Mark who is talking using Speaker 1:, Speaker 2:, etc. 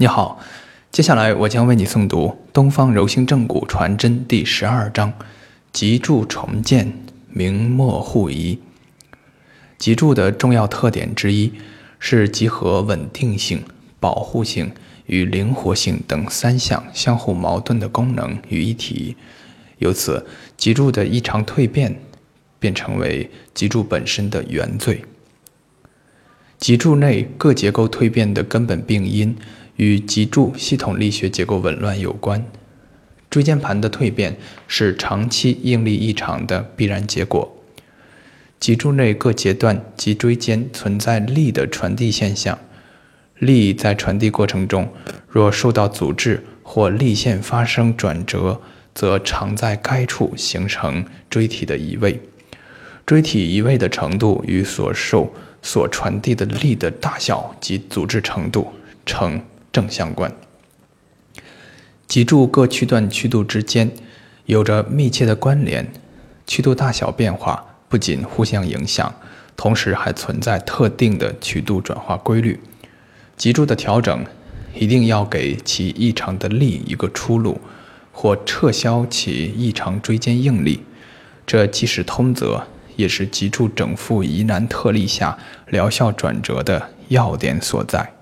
Speaker 1: 你好，接下来我将为你诵读《东方柔性正骨传真》第十二章：脊柱重建，明末互遗。脊柱的重要特点之一是集合稳定性、保护性与灵活性等三项相互矛盾的功能于一体，由此，脊柱的异常蜕变便成为脊柱本身的原罪。脊柱内各结构蜕变的根本病因。与脊柱系统力学结构紊乱有关，椎间盘的蜕变是长期应力异常的必然结果。脊柱内各节段脊椎间存在力的传递现象，力在传递过程中若受到阻滞或力线发生转折，则常在该处形成椎体的移位。椎体移位的程度与所受所传递的力的大小及阻滞程度成。正相关，脊柱各区段曲度之间有着密切的关联，曲度大小变化不仅互相影响，同时还存在特定的曲度转化规律。脊柱的调整一定要给其异常的力一个出路，或撤销其异常椎间应力，这既是通则，也是脊柱整复疑难特例下疗效转折的要点所在。